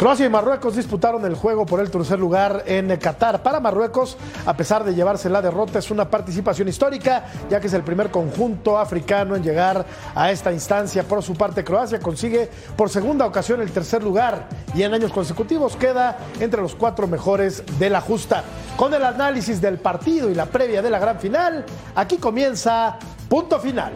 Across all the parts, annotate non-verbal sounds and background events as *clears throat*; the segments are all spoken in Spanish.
Croacia y Marruecos disputaron el juego por el tercer lugar en Qatar. Para Marruecos, a pesar de llevarse la derrota, es una participación histórica, ya que es el primer conjunto africano en llegar a esta instancia. Por su parte, Croacia consigue por segunda ocasión el tercer lugar y en años consecutivos queda entre los cuatro mejores de la justa. Con el análisis del partido y la previa de la gran final, aquí comienza punto final.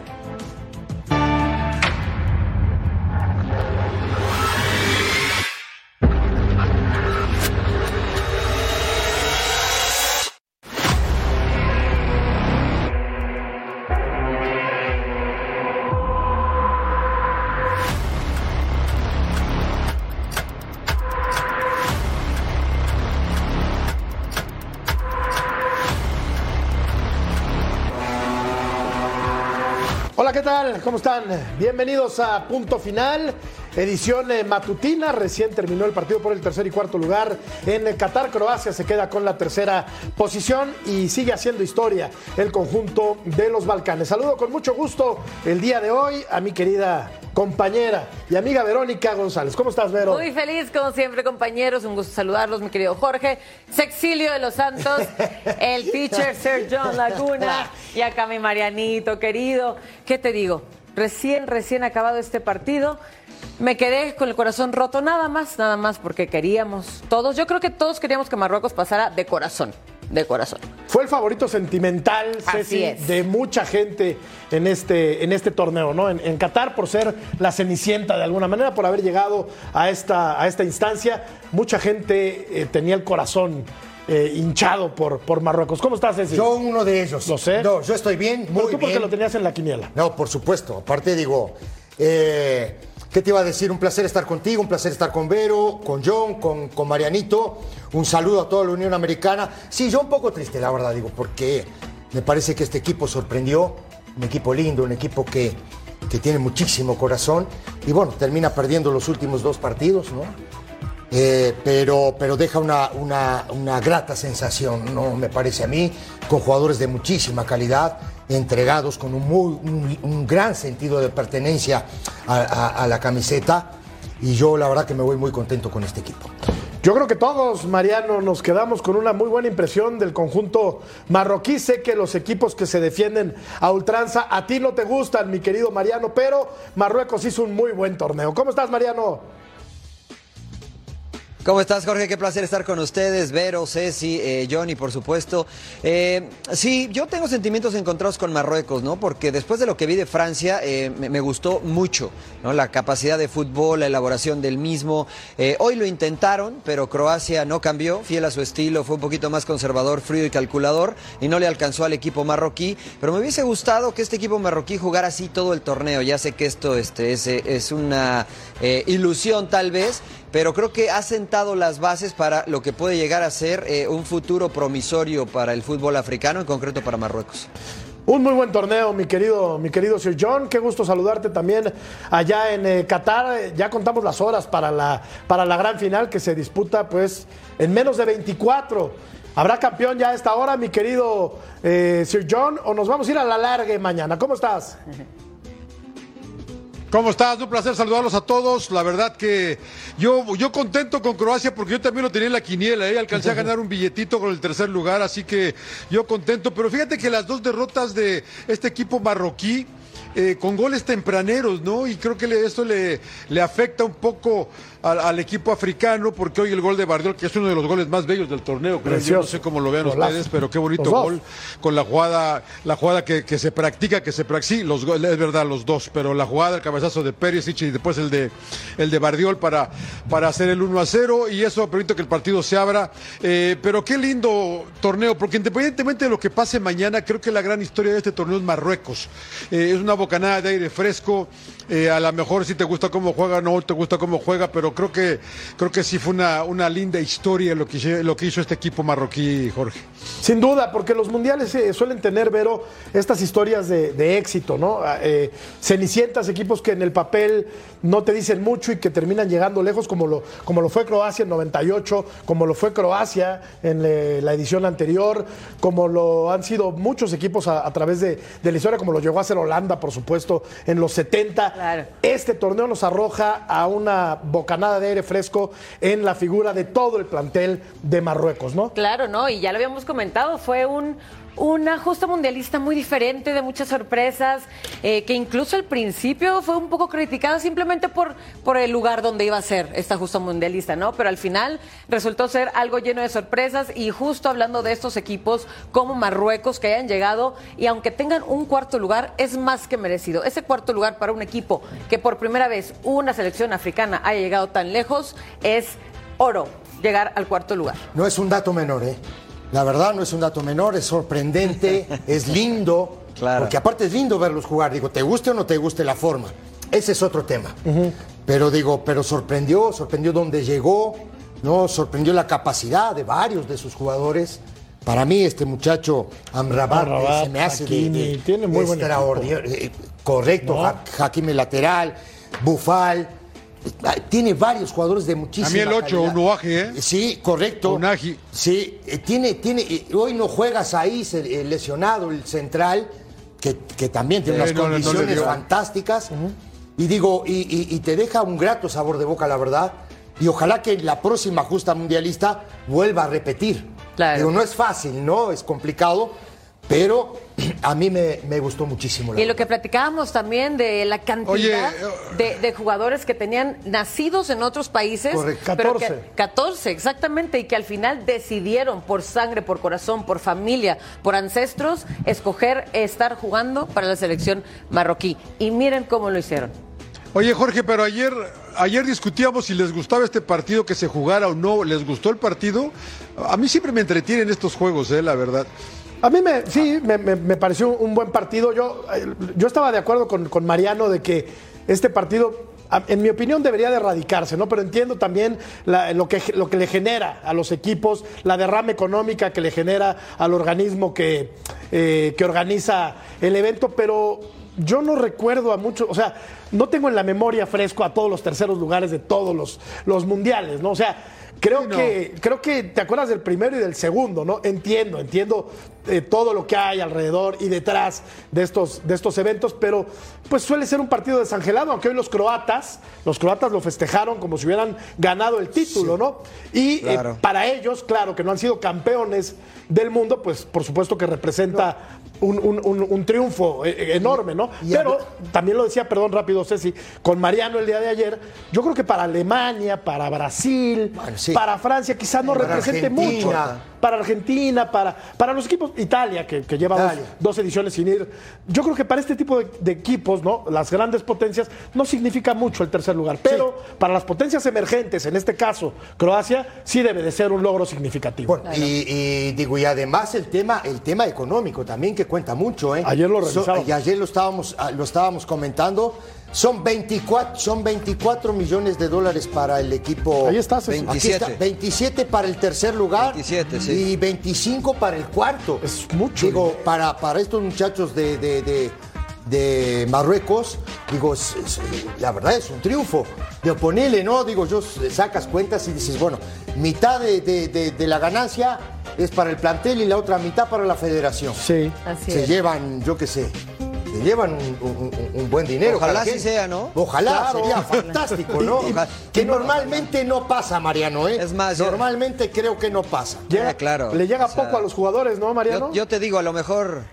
¿Cómo están? Bienvenidos a Punto Final, edición eh, matutina. Recién terminó el partido por el tercer y cuarto lugar en eh, Qatar. Croacia se queda con la tercera posición y sigue haciendo historia el conjunto de los Balcanes. Saludo con mucho gusto el día de hoy a mi querida compañera y amiga Verónica González. ¿Cómo estás, Vero? Muy feliz, como siempre, compañeros. Un gusto saludarlos, mi querido Jorge. Sexilio de los Santos, *laughs* el teacher Sir John Laguna *laughs* y acá mi Marianito, querido. ¿Qué te digo? Recién, recién acabado este partido. Me quedé con el corazón roto, nada más, nada más, porque queríamos todos. Yo creo que todos queríamos que Marruecos pasara de corazón, de corazón. Fue el favorito sentimental, Ceci, de mucha gente en este, en este torneo, ¿no? En, en Qatar, por ser la cenicienta de alguna manera, por haber llegado a esta, a esta instancia, mucha gente eh, tenía el corazón eh, hinchado por, por Marruecos. ¿Cómo estás, Ceci? Yo uno de ellos. Lo sé. No, yo estoy bien, Pero muy tú porque lo tenías en la quiniela. No, por supuesto. Aparte digo, eh, ¿qué te iba a decir? Un placer estar contigo, un placer estar con Vero, con John, con, con Marianito. Un saludo a toda la Unión Americana. Sí, yo un poco triste, la verdad, digo, porque me parece que este equipo sorprendió. Un equipo lindo, un equipo que, que tiene muchísimo corazón. Y bueno, termina perdiendo los últimos dos partidos, ¿no? Eh, pero, pero deja una, una- una grata sensación, ¿no? me parece a mí, con jugadores de muchísima calidad, entregados con un, muy, un, gran sentido de pertenencia a- a la camiseta. Y yo la verdad que me voy muy contento con este equipo. Yo creo que todos, Mariano, nos quedamos con una muy buena impresión del conjunto marroquí. Sé que los equipos que se defienden a ultranza a ti no te gustan, mi querido Mariano, pero Marruecos hizo un muy buen torneo. ¿Cómo estás, Mariano? ¿Cómo estás, Jorge? Qué placer estar con ustedes, Vero, Ceci, eh, Johnny, por supuesto. Eh, sí, yo tengo sentimientos encontrados con Marruecos, ¿no? Porque después de lo que vi de Francia, eh, me, gustó mucho, ¿no? La capacidad de fútbol, la elaboración del mismo. Hoy lo intentaron, pero Croacia no cambió, fiel a su estilo, fue un poquito más conservador, frío y calculador, y no le alcanzó al equipo marroquí. Pero me hubiese gustado que este equipo marroquí jugara así todo el torneo. Ya sé que esto este, es, es una ilusión, tal vez pero creo que ha sentado las bases para lo que puede llegar a ser eh, un futuro promisorio para el fútbol africano, en concreto para Marruecos. Un muy buen torneo, mi querido, mi querido Sir John. Qué gusto saludarte también allá en eh, Qatar. Ya contamos las horas para la, para la gran final que se disputa pues en menos de 24. ¿Habrá campeón ya a esta hora, mi querido eh, Sir John? ¿O nos vamos a ir a la larga mañana? ¿Cómo estás? *laughs* ¿Cómo estás? Un placer saludarlos a todos. La verdad que yo, yo contento con Croacia porque yo también lo tenía en la quiniela, ¿eh? alcancé a *laughs* ganar un billetito con el tercer lugar, así que yo contento. Pero fíjate que las dos derrotas de este equipo marroquí, eh, con goles tempraneros, ¿no? Y creo que le- esto le, le afecta un poco al, al equipo africano, porque hoy el gol de Bardiol, que es uno de los goles más bellos del torneo, creo yo, no sé cómo lo vean Golazo. ustedes, pero qué bonito Los dos. gol con la jugada, la jugada que, que se practica, que se practica, sí, los es verdad, los dos, pero la jugada, el cabezazo de Perisic y después el de el de Bardiol para, para hacer el 1 a 0 y eso permite que el partido se abra. Eh, pero qué lindo torneo, porque independientemente de lo que pase mañana, creo que la gran historia de este torneo es Marruecos. Eh, es una bocanada de aire fresco. eh, a lo mejor si te gusta cómo juega, no te gusta cómo juega, pero creo que creo que sí fue una, una linda historia lo que, hizo- lo que hizo este equipo marroquí, Jorge. Sin duda, porque los mundiales eh, suelen tener, Vero, estas historias de, de éxito, ¿no? Ah, eh, cenicientas, equipos que en el papel no te dicen mucho y que terminan llegando lejos, como lo, como lo fue Croacia en 98, como lo fue Croacia en eh, la edición anterior, como lo han sido muchos equipos a, a través de, de la historia, como lo llegó a ser Holanda, por supuesto, en los 70. Claro. Este torneo nos arroja a una bocanada bocanada de aire fresco en la figura de todo el plantel de Marruecos, ¿no? Claro, ¿no? Y ya lo habíamos comentado, fue un, una justa mundialista muy diferente, de muchas sorpresas, eh, que incluso al principio fue un poco criticada simplemente por, por el lugar donde iba a ser esta justa mundialista, ¿no? Pero al final resultó ser algo lleno de sorpresas y justo hablando de estos equipos como Marruecos que hayan llegado y aunque tengan un cuarto lugar, es más que merecido. Ese cuarto lugar para un equipo que por primera vez una selección africana haya llegado tan lejos es oro, llegar al cuarto lugar. No es un dato menor, ¿eh? La verdad no es un dato menor, es sorprendente, *laughs* es lindo. Claro. Porque aparte es lindo verlos jugar. Digo, te guste o no te guste la forma. Ese es otro tema. Pero digo, pero sorprendió, sorprendió dónde llegó, ¿no? Sorprendió la capacidad de varios de sus jugadores. Para mí, este muchacho Amrabat, Amrabat, se me hace Hakimi, de, tiene muy extraordinario. eh, Correcto, ¿No? Ha- Hakimi lateral, Bufal. Tiene varios jugadores de muchísima A mí el ocho, calidad. Unuaje, ¿eh? Sí, correcto. Unagi. Sí, eh, tiene, tiene, eh, hoy no juegas ahí, eh, lesionado el central, que, que también tiene Sí, unas no, no condiciones fantásticas. Y digo, y, y- y te deja un grato sabor de boca, la verdad. Y ojalá que la próxima justa mundialista vuelva a repetir. Claro. Digo, no es fácil, ¿no? Es complicado, pero a mí me, me gustó muchísimo. la Y lo verdad. que platicábamos también de la cantidad Oye, de, de jugadores que tenían nacidos en otros países. Correcto. pero que- 14. 14, exactamente, y que al final decidieron por sangre, por corazón, por familia, por ancestros, escoger estar jugando para la selección marroquí. Y miren cómo lo hicieron. Oye, Jorge, pero ayer, ayer discutíamos si les gustaba este partido que se jugara o no. ¿Les gustó el partido? A mí siempre me entretienen estos juegos, eh, la verdad. A mí me, sí, me, me- pareció un buen partido. Yo, eh, yo estaba de acuerdo con, con Mariano de que este partido, en mi opinión, debería de erradicarse, ¿no? Pero entiendo también lo, que, lo que le genera a los equipos, la derrama económica que le genera al organismo que, eh, que organiza el evento, pero yo no recuerdo a muchos, o sea, no tengo en la memoria fresco a todos los terceros lugares de todos los, los mundiales, ¿no? O sea, creo Sí, no. que creo que te acuerdas del primero y del segundo, ¿no? Entiendo, entiendo eh, todo lo que hay alrededor y detrás de estos, de estos eventos, pero pues suele ser un partido desangelado, aunque hoy los croatas, los croatas lo festejaron como si hubieran ganado el título, ¿no? Y eh, para ellos, claro, que no han sido campeones del mundo, pues por supuesto que representa un, un- un- un triunfo eh, enorme, ¿no? Pero también lo decía, perdón, rápido, Ceci, con Mariano el día de ayer, yo creo que para Alemania, para Brasil, Bueno, sí. para Francia, quizás no Para represente mucho. Para Argentina, para, para los equipos, Italia, que, que lleva dos, Italia. dos ediciones sin ir. Yo creo que para este tipo de, de equipos, ¿no? Las grandes potencias, no significa mucho el tercer lugar. Pero para las potencias emergentes, en este caso, Croacia, sí debe de ser un logro significativo. Bueno, y, y digo, y además el tema, el tema económico también que cuenta mucho, ¿eh? Ayer lo So- revisaba. y ayer lo estábamos, ah, lo estábamos comentando. Son 24, son 24 millones de dólares para el equipo. Ahí está, Ceci. Aquí está, 27. 27 para el tercer lugar. 27, sí. Y 25 para el cuarto. Es mucho Digo, dinero. para, para estos muchachos de, de- de- de Marruecos, digo, es- es- la verdad es un triunfo. De ponerle, ¿no? Digo, yo sacas cuentas y dices, bueno, mitad de, de- de- de la ganancia es para el plantel y la otra mitad para la federación. Sí. Así se es. llevan, yo qué sé, se llevan un, un- un- un buen dinero. Ojalá cada sí quien. sea, ¿no? Ojalá, Claro. sería fantástico, ¿no? *laughs* Ojalá. Que normalmente no pasa, Mariano, ¿eh? Es más, yo- normalmente creo que no pasa. Llega- Ah, claro. Le llega O sea, poco a los jugadores, ¿no, Mariano? Yo, yo te digo, a lo mejor.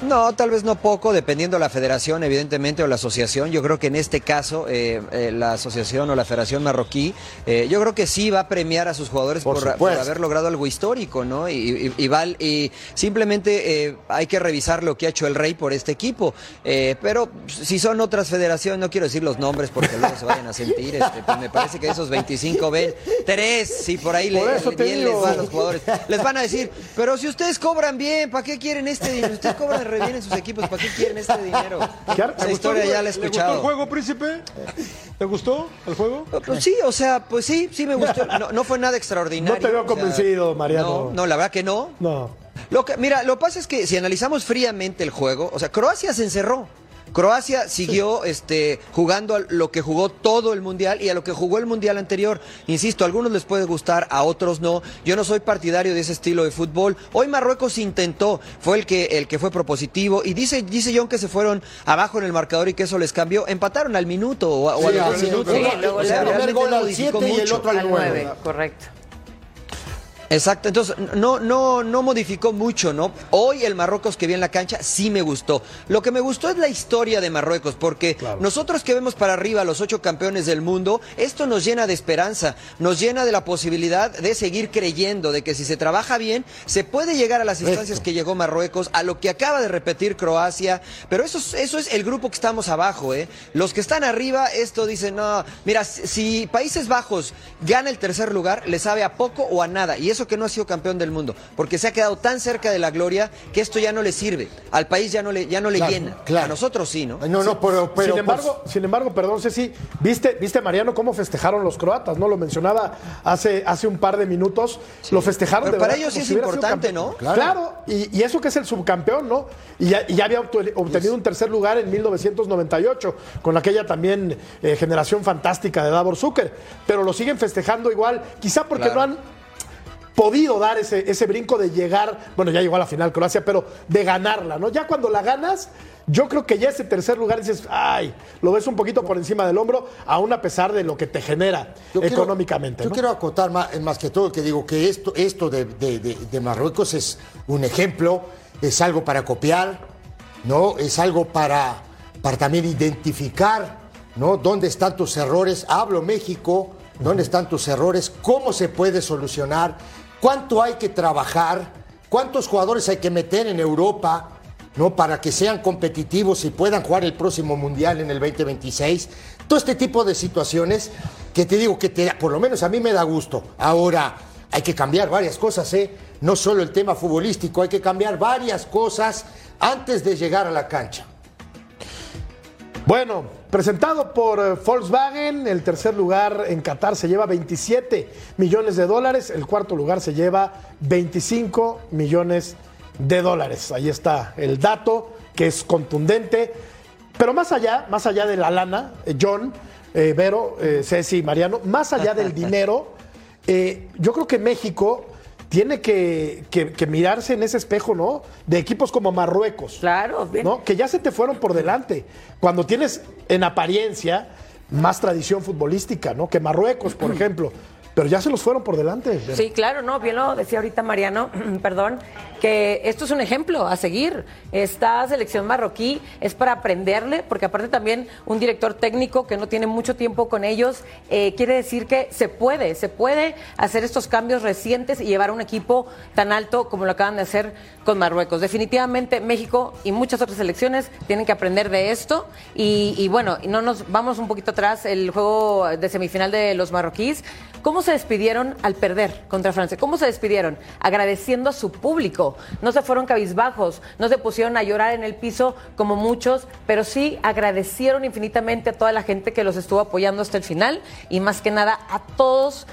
No, tal vez no poco, dependiendo la federación, evidentemente, o la asociación. Yo creo que en este caso, eh, eh, la asociación o la federación marroquí, eh, yo creo que sí va a premiar a sus jugadores Por por, haber logrado algo histórico, ¿no? Y, y- y val- y simplemente eh, hay que revisar lo que ha hecho el Rey por este equipo. Eh, pero si son otras federaciones, no quiero decir los nombres porque luego se vayan a sentir. este, pues me parece que esos 25 ven, tres, si por ahí le, Por le- bien les va a los jugadores. Les van a decir, pero si ustedes cobran bien, ¿para qué quieren este dinero? Ustedes cobran re bien en sus equipos, ¿para qué quieren este dinero? ¿Qué ar- Esa ¿te historia ya la he ¿Le gustó el escuchado. juego, príncipe? ¿Te gustó el juego? Pues sí, o sea, pues sí, sí me gustó. No, no fue nada extraordinario. *laughs* No te veo o sea, convencido, Mariano. No, no, la verdad que no. No. Lo que, mira, lo que pasa es que si analizamos fríamente el juego, o sea, Croacia se encerró. Croacia siguió este, jugando a lo que jugó todo el Mundial y a lo que jugó el Mundial anterior. Insisto, a algunos les puede gustar, a otros no. Yo no soy partidario de ese estilo de fútbol. Hoy Marruecos intentó, fue el que, el que fue propositivo y dice, dice John que se fueron abajo en el marcador y que eso les cambió. Empataron al minuto o, a- o a Sí, los dos al minutos. minuto. Sí, luego O sea, realmente gol no al modificó 7 y el otro al Al 9. 9, correcto. Exacto, entonces no, no, no modificó mucho, ¿no? Hoy el Marruecos que vi en la cancha sí me gustó. Lo que me gustó es la historia de Marruecos, porque nosotros que vemos para arriba a los ocho campeones del mundo, esto nos llena de esperanza, nos llena de la posibilidad de seguir creyendo, de que si se trabaja bien, se puede llegar a las instancias que llegó Marruecos, a lo que acaba de repetir Croacia, pero eso, es- eso es el grupo que estamos abajo, ¿eh? Los que están arriba, esto dicen, no, mira, si, si Países Bajos gana el tercer lugar, le sabe a poco o a nada, y eso que no ha sido campeón del mundo, porque se ha quedado tan cerca de la gloria que esto ya no le sirve, al país ya no le, ya no le Claro, llena, claro. a nosotros sí, ¿no? No, no, pero, pero sin embargo, sin embargo, perdón, Ceci, viste, viste Mariano cómo festejaron los croatas, ¿no? Lo mencionaba hace, hace un par de minutos. Lo festejaron Pero de para verdad ellos sí es si importante. ¿no? Claro, Claro. y, y eso que es el subcampeón, ¿no? Y ya, y ya había obtenido un tercer lugar en 1998, con aquella también eh, generación fantástica de Davor Zucker. Pero lo siguen festejando igual, quizá porque Claro. no han podido dar ese, ese brinco de llegar, bueno, ya llegó a la final Croacia, pero de ganarla, ¿no? Ya cuando la ganas, yo creo que ya ese tercer lugar dices, ay, lo ves un poquito por encima del hombro, aún a pesar de lo que te genera Yo quiero- económicamente. yo quiero acotar más, más que todo que digo que esto, esto de, de- de- de Marruecos es un ejemplo, es algo para copiar, ¿no? Es algo para, para también identificar, ¿no? ¿Dónde están tus errores? Hablo México, ¿dónde están tus errores? ¿Cómo se puede solucionar? ¿Cuánto hay que trabajar? ¿Cuántos jugadores hay que meter en Europa? ¿no? Para que sean competitivos y puedan jugar el próximo Mundial en el 2026. Todo este tipo de situaciones que te digo que te, por lo menos a mí me da gusto. Ahora, hay que cambiar varias cosas, ¿eh? No solo el tema futbolístico, hay que cambiar varias cosas antes de llegar a la cancha. Bueno, presentado por eh, Volkswagen, el tercer lugar en Qatar se lleva 27 millones de dólares, el cuarto lugar se lleva 25 millones de dólares. Ahí está el dato que es contundente. Pero más allá, más allá de la lana, eh, John, eh, Vero, eh, Ceci, Mariano, más allá del *laughs* dinero, eh, yo creo que México tiene que, que- que mirarse en ese espejo, ¿no? De equipos como Marruecos. Claro, bien. ¿no? Que ya se te fueron por delante. Cuando tienes en apariencia más tradición futbolística, ¿no? Que Marruecos, por *clears throat* ejemplo. Pero ya se los fueron por delante. Sí, claro, no, bien lo decía ahorita Mariano, *clears throat* perdón, que esto es un ejemplo a seguir. Esta selección marroquí es para aprenderle, porque aparte también un director técnico que no tiene mucho tiempo con ellos, eh, quiere decir que se puede, se puede hacer estos cambios recientes y llevar un equipo tan alto como lo acaban de hacer con Marruecos. Definitivamente México y muchas otras selecciones tienen que aprender de esto y, y bueno, no nos vamos un poquito atrás, el juego de semifinal de los marroquíes. ¿Cómo se despidieron al perder contra Francia? ¿Cómo se despidieron? Agradeciendo a su público. No se fueron cabizbajos, no se pusieron a llorar en el piso como muchos, pero sí agradecieron infinitamente a toda la gente que los estuvo apoyando hasta el final y más que nada a todos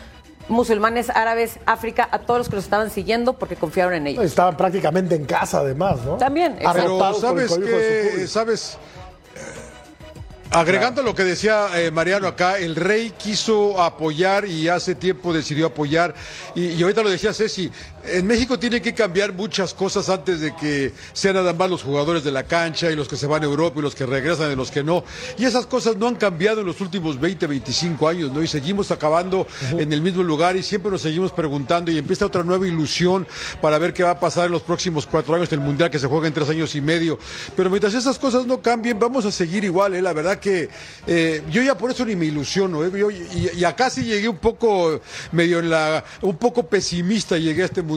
musulmanes, árabes, África, a todos los que los estaban siguiendo porque confiaron en ellos. Estaban prácticamente en casa, además, ¿no? También. Pero Arropados por el sabes cobijo de su que, público. sabes, Agregando lo que decía eh, Mariano acá, el rey quiso apoyar y hace tiempo decidió apoyar. Y, y ahorita lo decía Ceci, en México tiene que cambiar muchas cosas antes de que sean nada más los jugadores de la cancha y los que se van a Europa y los que regresan y los que no. Y esas cosas no han cambiado en los últimos 20, 25 años, ¿no? Y seguimos acabando en el mismo lugar y siempre nos seguimos preguntando y empieza otra nueva ilusión para ver qué va a pasar en los próximos cuatro años del Mundial que se juega en tres años y medio. Pero mientras esas cosas no cambien, vamos a seguir igual, ¿eh? La verdad que eh, yo ya por eso ni me ilusiono, ¿eh? Yo- y, y acá sí llegué un poco medio en la, un poco pesimista llegué a este mundial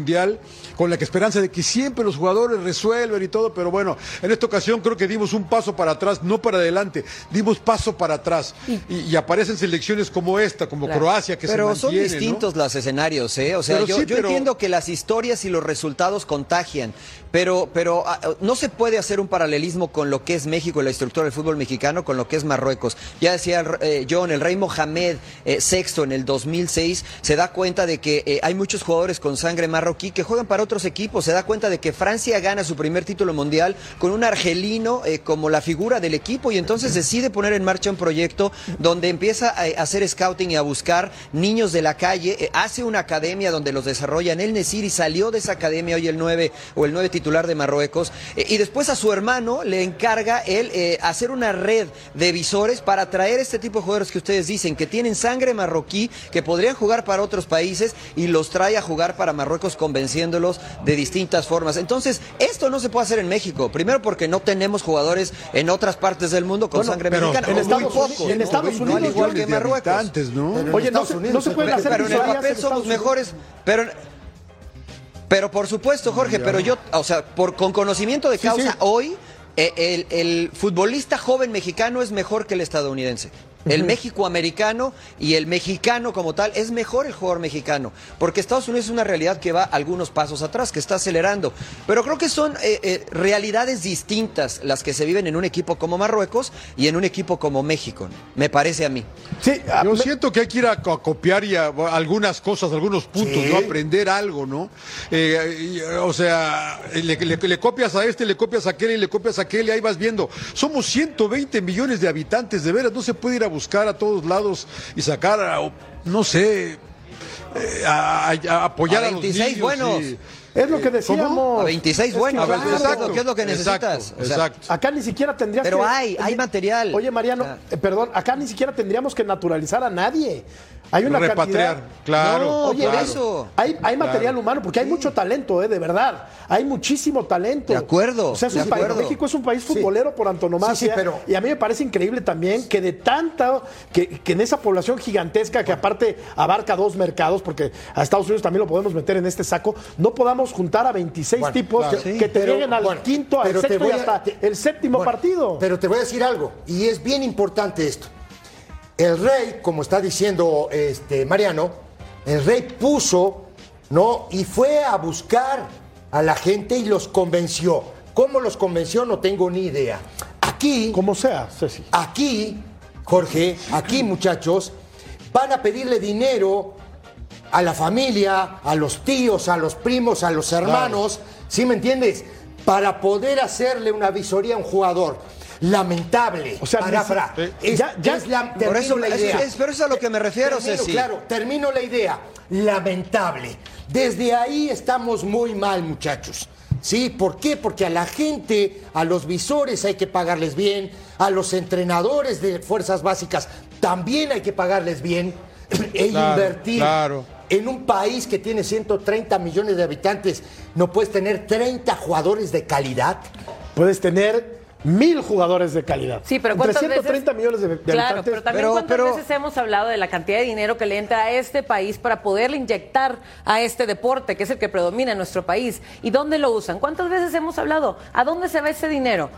con la que esperanza de que siempre los jugadores resuelven y todo, pero bueno, en esta ocasión creo que dimos un paso para atrás, no para adelante, dimos paso para atrás y, y aparecen selecciones como esta, como Claro. Croacia que Pero se son mantiene, ¿no? distintos los escenarios, ¿eh? O sea, Pero yo, sí, yo pero- entiendo que las historias y los resultados contagian, pero, pero ah, no se puede hacer un paralelismo con lo que es México y la estructura del fútbol mexicano con lo que es Marruecos. Ya decía eh, John, el rey Mohamed eh, VI en el 2006 se da cuenta de que eh, hay muchos jugadores con sangre marroquí que juegan para otros equipos. Se da cuenta de que Francia gana su primer título mundial con un argelino eh, como la figura del equipo y entonces decide poner en marcha un proyecto donde empieza a, hacer scouting y a buscar niños de la calle. hace una academia donde los desarrollan. El Nesiri salió de esa academia hoy el 9 o el 9 titular de Marruecos. eh, y después a su hermano le encarga él eh, hacer una red de visores para traer este tipo de jugadores que ustedes dicen que tienen sangre marroquí, que podrían jugar para otros países y los trae a jugar para Marruecos convenciéndolos de distintas formas. Entonces, esto no se puede hacer en México. Primero porque no tenemos jugadores en otras partes del mundo con Bueno, sangre pero mexicana. en Estados muy pocos, Unidos- en ¿no? Al igual yo- que Marruecos. Habitantes, ¿no? Pero en Oye, no Estados se, Unidos no se se pueden puede. hacer pero en el papel somos Unidos. mejores, pero pero por supuesto, Jorge, pero yo, o sea, por con conocimiento de causa sí. hoy eh, el, el futbolista joven mexicano es mejor que el estadounidense. El México americano y el mexicano como tal es mejor el jugador mexicano, porque Estados Unidos es una realidad que va algunos pasos atrás, que está acelerando. Pero creo que son eh, eh, realidades distintas las que se viven en un equipo como Marruecos y en un equipo como México, ¿no? me parece a mí. Sí, ah, Yo me- siento que hay que ir a, co- a copiar y a, algunas cosas, algunos puntos, Sí. ¿no? Aprender algo, ¿no? Eh, y, o sea, le, le- le copias a este, le copias a aquel y le copias a aquel y ahí vas viendo. Somos 120 millones de habitantes, de veras, no se puede ir a buscar a todos lados y sacar, a, no sé, eh, a, a- a apoyar A a, los 26 niños buenos. y- es lo que ¿Cómo? decíamos. A 26 Es que buenos, claro, ¿qué es lo- exacto, qué es lo que exacto, necesitas? O sea, exacto. Acá ni siquiera tendrías Pero que. hay, hay material. Oye, Mariano, Ah. eh, perdón, acá ni siquiera tendríamos que naturalizar a nadie. Hay una Repatriar, cantidad. claro, No, Oye, eso. Hay, hay material humano, porque hay mucho talento, eh, de verdad. Hay muchísimo talento. De acuerdo, O sea, es un país-. México es un país futbolero por antonomasia. Sí, sí, pero- Y a mí me parece increíble también que de tanta, que, que en esa población gigantesca que aparte abarca dos mercados, porque a Estados Unidos también lo podemos meter en este saco, no podamos juntar a 26 Bueno, tipos claro. que, te Pero, lleguen al bueno, quinto, al sexto y hasta el séptimo Bueno, partido. Pero te voy a decir algo, y es bien importante esto. El rey, como está diciendo este Mariano, el rey puso, ¿no? Y fue a buscar a la gente y los convenció. ¿Cómo los convenció? No tengo ni idea. Aquí, Como sea, Ceci. aquí, Jorge, aquí *clears throat* muchachos, van a pedirle dinero a la familia, a los tíos, a los primos, a los hermanos, ¿sí me entiendes? Para poder hacerle una visoría a un jugador. Lamentable. O sea, para, eh, Es- ya- ya- es la- Por eso, la idea. es, pero eso es a lo que me refiero, Termino, Ceci. Claro, termino la idea. Lamentable. Desde ahí estamos muy mal, muchachos. ¿Sí? ¿Por qué? Porque a la gente, a los visores hay que pagarles bien, a los entrenadores de fuerzas básicas también hay que pagarles bien e Claro, invertir. claro. En un país que tiene 130 millones de habitantes, ¿no puedes tener 30 jugadores de calidad? Puedes tener mil jugadores de calidad. Sí, pero ¿cuántas 130 veces? millones de, de Claro, habitantes. pero también Pero- cuántas pero- veces hemos hablado de la cantidad de dinero que le entra a este país para poderle inyectar a este deporte, que es el que predomina en nuestro país. ¿Y dónde lo usan? ¿Cuántas veces hemos hablado? ¿A dónde se va ese dinero?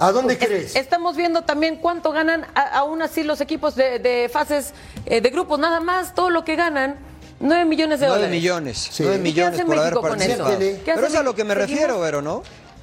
¿A dónde Es- crees? estamos viendo también cuánto ganan a- aún así los equipos de, de fases eh, de grupos, nada más, todo lo que ganan, 9 millones de 9 dólares. millones, Sí. nueve ¿Y qué millones hace por haber México con eso? ¿Qué hace Pero es a lo que me refiero, Vero, ¿no?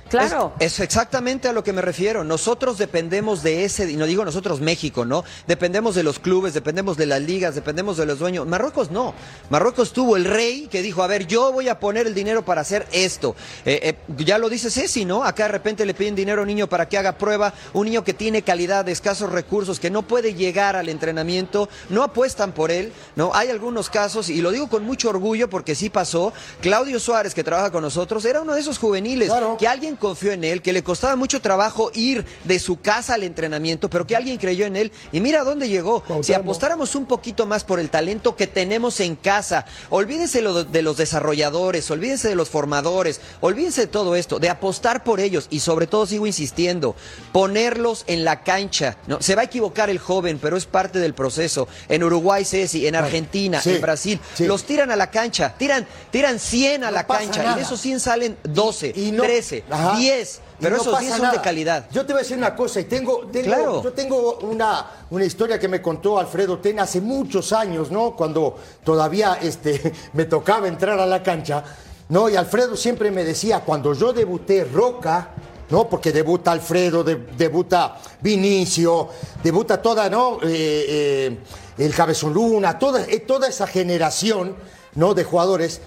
Claro. Es, es exactamente a lo que me refiero. Nosotros dependemos de ese, y no digo nosotros México, ¿no? Dependemos de los clubes, dependemos de las ligas, dependemos de los dueños. Marruecos no. Marruecos tuvo el rey que dijo, a ver, yo voy a poner el dinero para hacer esto. Eh, eh, ya lo dice Ceci, ¿no? Acá de repente le piden dinero a un niño para que haga prueba, un niño que tiene calidad, de escasos recursos, que no puede llegar al entrenamiento, no apuestan por él, ¿no? Hay algunos casos, y lo digo con mucho orgullo porque sí pasó, Claudio Suárez, que trabaja con nosotros, era uno de esos juveniles, Claro. que alguien confió en él, que le costaba mucho trabajo ir de su casa al entrenamiento, pero que alguien creyó en él y mira dónde llegó. Si apostáramos un poquito más por el talento que tenemos en casa, olvídense lo de los desarrolladores, olvídense de los formadores, olvídense de todo esto, de apostar por ellos y sobre todo sigo insistiendo, ponerlos en la cancha. ¿no? Se va a equivocar el joven, pero es parte del proceso. En Uruguay, Ceci, en Argentina, sí, en Brasil, sí. los tiran a la cancha, tiran, tiran 100 a No la cancha y de esos 100 salen 12, Y- y no- 13, Ajá. 10, Y pero no esos pasa 10 son nada. de calidad. Yo te voy a decir una cosa, y tengo, tengo- Claro. yo tengo una, una historia que me contó Alfredo Ten hace muchos años, ¿no? Cuando todavía este, *laughs* me tocaba entrar a la cancha, ¿no? Y Alfredo siempre me decía, cuando yo debuté Roca, ¿no? Porque debuta Alfredo, de- debuta Vinicio, debuta toda, ¿no? Eh, eh, el Cabezón Luna, toda, eh, toda esa generación, ¿no? De jugadores.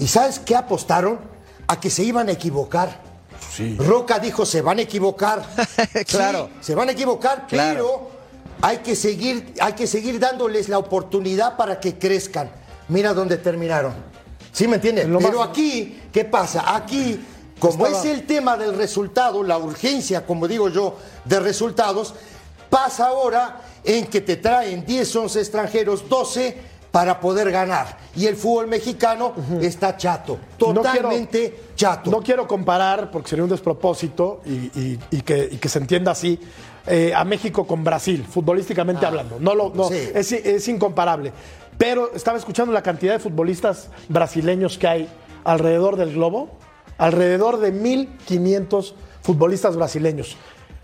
¿Y sabes qué apostaron? A que se iban a equivocar. Roca dijo, se van a equivocar. *laughs* Claro. Sí, se van a equivocar, Claro. pero hay que, seguir, hay que seguir dándoles la oportunidad para que crezcan. Mira dónde terminaron. ¿Sí me entiendes? Lo Pero más- aquí, ¿qué pasa? Aquí, como Estaba- es el tema del resultado, la urgencia, como digo yo, de resultados, pasa ahora en que te traen 10, 11 extranjeros, 12 para poder ganar. Y el fútbol mexicano está chato, No quiero- totalmente chato. No quiero comparar, porque sería un despropósito y, y- y que, y que se entienda así, eh, a México con Brasil, futbolísticamente hablando. No lo, no, Ah, sí. es, es incomparable. Pero estaba escuchando la cantidad de futbolistas brasileños que hay alrededor del globo. Alrededor de 1.500 futbolistas brasileños.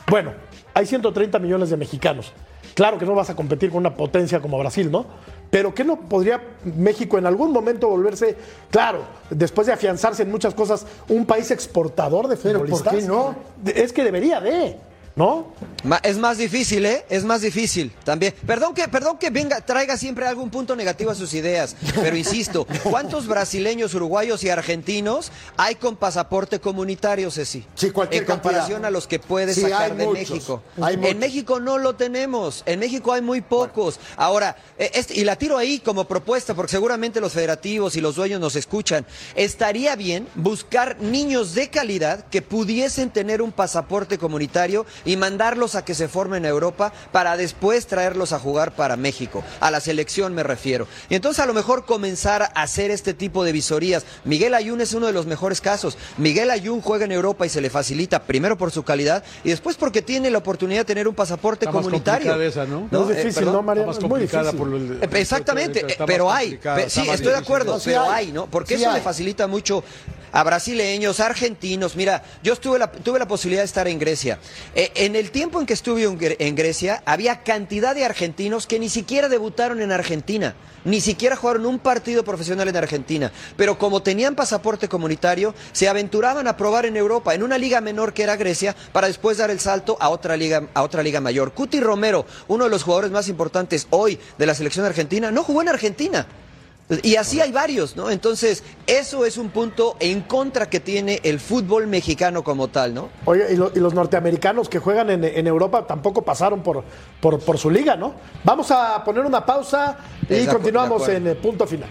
Bueno, hay 130 millones de mexicanos. Claro que no vas a competir con una potencia como Brasil, ¿no? Pero ¿qué no podría México en algún momento volverse, claro, después de afianzarse en muchas cosas, un país exportador de ¿por futbolistas? qué no? Es que debería de, ¿no? Es más difícil, ¿eh? Es más difícil también. Perdón que, perdón que venga, traiga siempre algún punto negativo a sus ideas, pero insisto, *laughs* ¿cuántos brasileños, uruguayos y argentinos hay con pasaporte comunitario, Ceci? Sí, cualquier En comparación cantidad. a los que puedes Sí, sacar de muchos, México. En México no lo tenemos. En México hay muy pocos. Ahora, eh, este- y la tiro ahí como propuesta, porque seguramente los federativos y los dueños nos escuchan. Estaría bien buscar niños de calidad que pudiesen tener un pasaporte comunitario y mandarlos a que se formen en Europa para después traerlos a jugar para México. A la selección me refiero. Y entonces a lo mejor comenzar a hacer este tipo de visorías. Miguel Ayun es uno de los mejores casos. Miguel Ayun juega en Europa y se le facilita primero por su calidad y después porque tiene la oportunidad de tener un pasaporte Está más comunitario. complicada esa, ¿no? No, es Eh, difícil, perdón. ¿no, María? Está más complicada por lo- el- Eh, Exactamente, está eh, más pero hay. Sí, más estoy de acuerdo, No, sí pero hay. hay, ¿no? Porque Sí eso hay. le facilita mucho a brasileños, a argentinos. Mira, yo estuve la, tuve la posibilidad de estar en Grecia. Eh, en el tiempo en que estuve en, Gre- en Grecia, había cantidad de argentinos que ni siquiera debutaron en Argentina. Ni siquiera jugaron un partido profesional en Argentina. Pero como tenían pasaporte comunitario, se aventuraban a probar en Europa, en una liga menor que era Grecia, para después dar el salto a otra liga, a otra liga mayor. Cuti Romero, uno de los jugadores más importantes hoy de la selección argentina, no jugó en Argentina. Y así hay varios, ¿no? Entonces, eso es un punto en contra que tiene el fútbol mexicano como tal, ¿no? Oye, y, lo- y los norteamericanos que juegan en, en Europa tampoco pasaron por, por, por su liga, ¿no? Vamos a poner una pausa y continuamos en acuerdo. eh, punto final.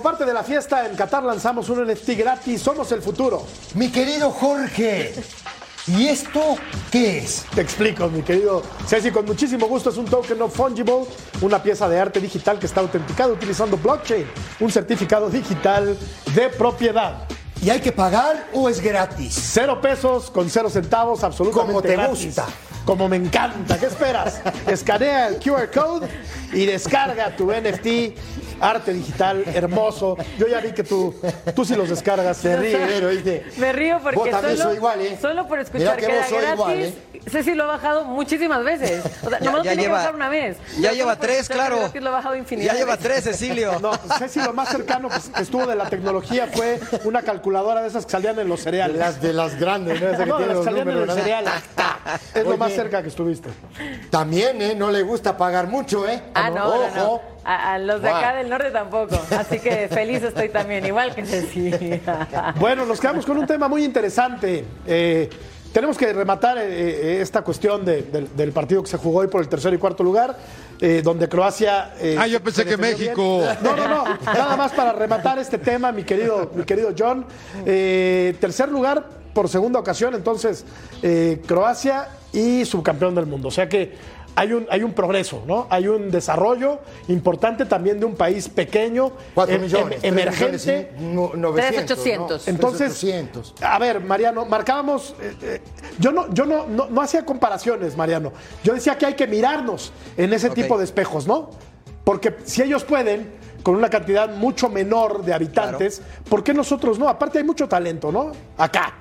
Como parte de la fiesta, en Qatar lanzamos un NFT gratis. Somos el futuro. Mi querido Jorge, ¿y esto qué es? Te explico, mi querido Ceci, con muchísimo gusto. Es un token no fungible, una pieza de arte digital que está autenticada utilizando blockchain, un certificado digital de propiedad. ¿Y hay que pagar o es gratis? Cero pesos con cero centavos, absolutamente Como te gratis. gusta. Como me encanta. ¿Qué esperas? *laughs* Escanea el QR code y descarga tu NFT, arte digital hermoso. Yo ya vi que tú, tú sí los descargas. Se ríe, pero ¿viste? Me río porque Vos también solo, sos igual, ¿eh? solo por escuchar que que, vos era gratis, igual, ¿eh? Ceci lo ha bajado muchísimas veces. O sea, *laughs* Ya- nomás lo ya que lleva- bajar una vez. ya lleva tres, que claro. gratis lo ha bajado infinidad Ya de lleva tres, Cecilio. *laughs* No, Ceci, lo más cercano que que estuvo de la tecnología fue una calculadora de esas que salían en los De cereales. las, de las grandes, ¿no? Esa que No, tiene las los salían en números, el ¿verdad? cereal. Es lo más cerca que estuviste. También, ¿eh? No le gusta pagar mucho, ¿eh? Ah, no, no, no. A, a los de acá del norte tampoco. Así que feliz estoy también, igual que Ceci. *laughs* Bueno, nos quedamos con un tema muy interesante. Eh, tenemos que rematar eh, eh, esta cuestión de- del, del partido que se jugó hoy por el tercer y cuarto lugar, eh, donde Croacia. eh, Ah, yo pensé que México. bien. No, no, no. Nada más para rematar este tema, mi querido, mi querido John. Eh, tercer lugar por segunda ocasión, entonces, eh, Croacia y subcampeón del mundo. O sea que hay un, hay un progreso, ¿no? Hay un desarrollo importante también de un país pequeño, Cuatro em- millones. em- tres emergente. millones y no- 900, 3,800. ¿no? Entonces, 3,800. a ver, Mariano, marcábamos. eh, eh, yo no, yo no, no, no hacía comparaciones, Mariano. Yo decía que hay que mirarnos en ese tipo de espejos, ¿no? Porque si ellos pueden, con una cantidad mucho menor de habitantes, ¿por qué nosotros no? Aparte hay mucho talento, ¿no? Acá.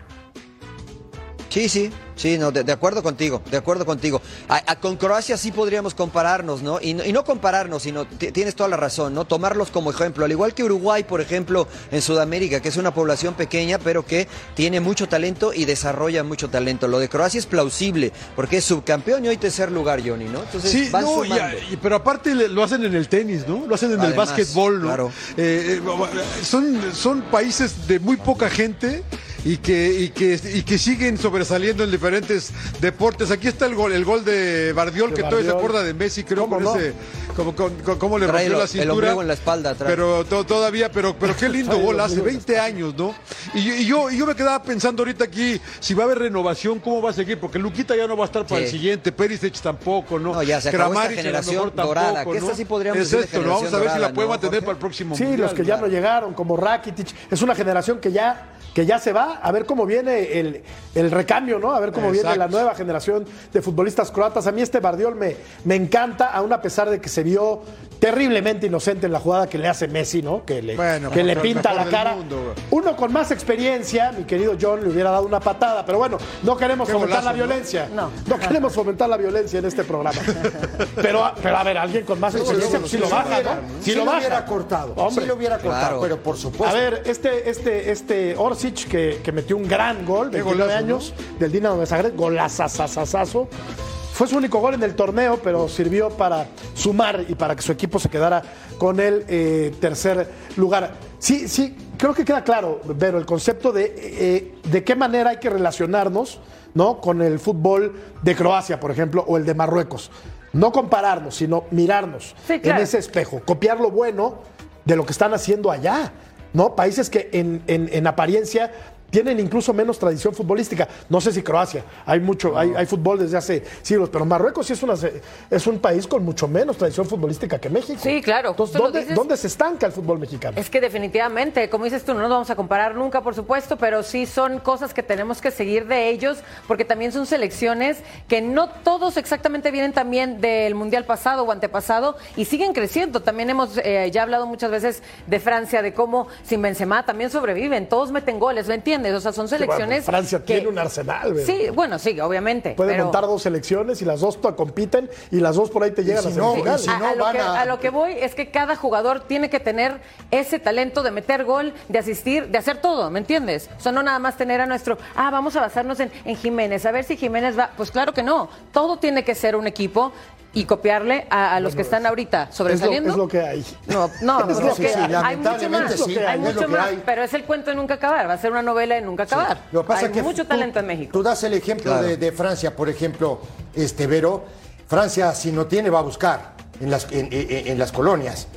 Sí, sí, sí, no, de, de acuerdo contigo, de acuerdo contigo. A- a- con Croacia sí podríamos compararnos, ¿no? Y, no- y no compararnos, sino ti- tienes toda la razón, ¿no? Tomarlos como ejemplo, al igual que Uruguay, por ejemplo, en Sudamérica, que es una población pequeña, pero que tiene mucho talento y desarrolla mucho talento. Lo de Croacia es plausible, porque es subcampeón y hoy tercer lugar, Johnny, ¿no? Entonces Sí, van no, y- sumando. y- pero aparte lo hacen en el tenis, ¿no? Lo hacen en el básquetbol, ¿no? claro. Eh, eh, son, son países de muy poca gente y que, y que, y que siguen sobresaliendo en diferentes deportes. Aquí está el gol, el gol de Bardiol, De que todavía se acuerda de Messi, creo, ¿Cómo con no? ese, como, con- con- cómo le Trae rompió el- la el cintura. ombligo en la espalda atrás. Pero to- todavía, pero, pero qué lindo *laughs* Trae el gol hace, ombligo en la 20 años, ¿no? Y, yo- y yo, y yo me quedaba pensando ahorita aquí, si va a haber renovación, ¿cómo va a seguir? Porque Luquita ya no va a estar para Sí. el siguiente, Perisic tampoco, ¿no? No, ya se acabó esta a generación mejor tampoco, dorada, que ¿no? esta sí podríamos Es esto, ¿no? Vamos a ver si la dorada, ¿no, mantener para el próximo Sí, mundial. los que ya no llegaron, como Rakitic. Es una generación que ya, que ya se va. A ver cómo viene el, el recambio, ¿no? A ver cómo viene la nueva generación de futbolistas croatas. A mí este Bardiol me, me encanta, aún a pesar de que se vio terriblemente inocente en la jugada que le hace Messi, ¿no? Que le, Bueno, que le pinta la cara. mundo. Uno con más experiencia, mi querido John, le hubiera dado una patada. Pero bueno, no queremos Qué fomentar golazo, la violencia. No. No queremos fomentar la violencia en este programa. *laughs* Pero, pero a ver, alguien con más experiencia, sí lo baja, ¿no? Si lo lo hubiera cortado, Hombre. sí lo hubiera cortado, Claro. pero por supuesto. A ver, este, este, este Orsic que, que metió un gran gol, 29 golazo, años, del Dinamo de Zagreb, golazazazazazo. Fue su único gol en el torneo, pero sirvió para sumar y para que su equipo se quedara con el eh, tercer lugar. Sí, sí, creo que queda claro, Vero, el concepto de eh, de qué manera hay que relacionarnos ¿no? con el fútbol de Croacia, por ejemplo, o el de Marruecos. No compararnos, sino mirarnos Sí, claro. en ese espejo, copiar lo bueno de lo que están haciendo allá, ¿no? Países que en, en- en apariencia tienen incluso menos tradición futbolística. No sé si Croacia, hay mucho, hay, hay fútbol desde hace siglos, pero Marruecos sí es, una, es un país con mucho menos tradición futbolística que México. Sí, claro, Entonces, lo ¿dónde, dices. dónde se estanca el fútbol mexicano? Es que definitivamente, como dices tú, no nos vamos a comparar nunca, por supuesto, pero sí son cosas que tenemos que seguir de ellos, porque también son selecciones que no todos exactamente vienen también del Mundial pasado o antepasado y siguen creciendo. También hemos eh, ya hablado muchas veces de Francia, de cómo sin Benzema también sobreviven, todos meten goles, ¿me entiendes? O sea, son selecciones bueno, Francia que- tiene un arsenal, ¿verdad? Sí, bueno, sí, obviamente. Puede pero- montar dos selecciones y las dos compiten y las dos por ahí te llegan si a no, semifinales. y si a, no a lo van que, a- a lo que voy es que cada jugador tiene que tener ese talento de meter gol, de asistir, de hacer todo, ¿me entiendes? O sea, no nada más tener a nuestro, ah, vamos a basarnos en, en Jiménez, a ver si Jiménez va. Pues claro que no. Todo tiene que ser un equipo y copiarle a, a los que están ahorita es, lo, sobresaliendo. es lo que hay. No, no, *laughs* Es lo que hay. hay mucho más, sí, hay es lo mucho que más, hay. pero es el cuento de nunca acabar, va a ser una novela de nunca acabar. Lo que pasa hay es que mucho tú- talento en México. Tú das el ejemplo Claro. de, de Francia, por ejemplo, este Vero. Francia, si no tiene, va a buscar en las, en, en- en las colonias.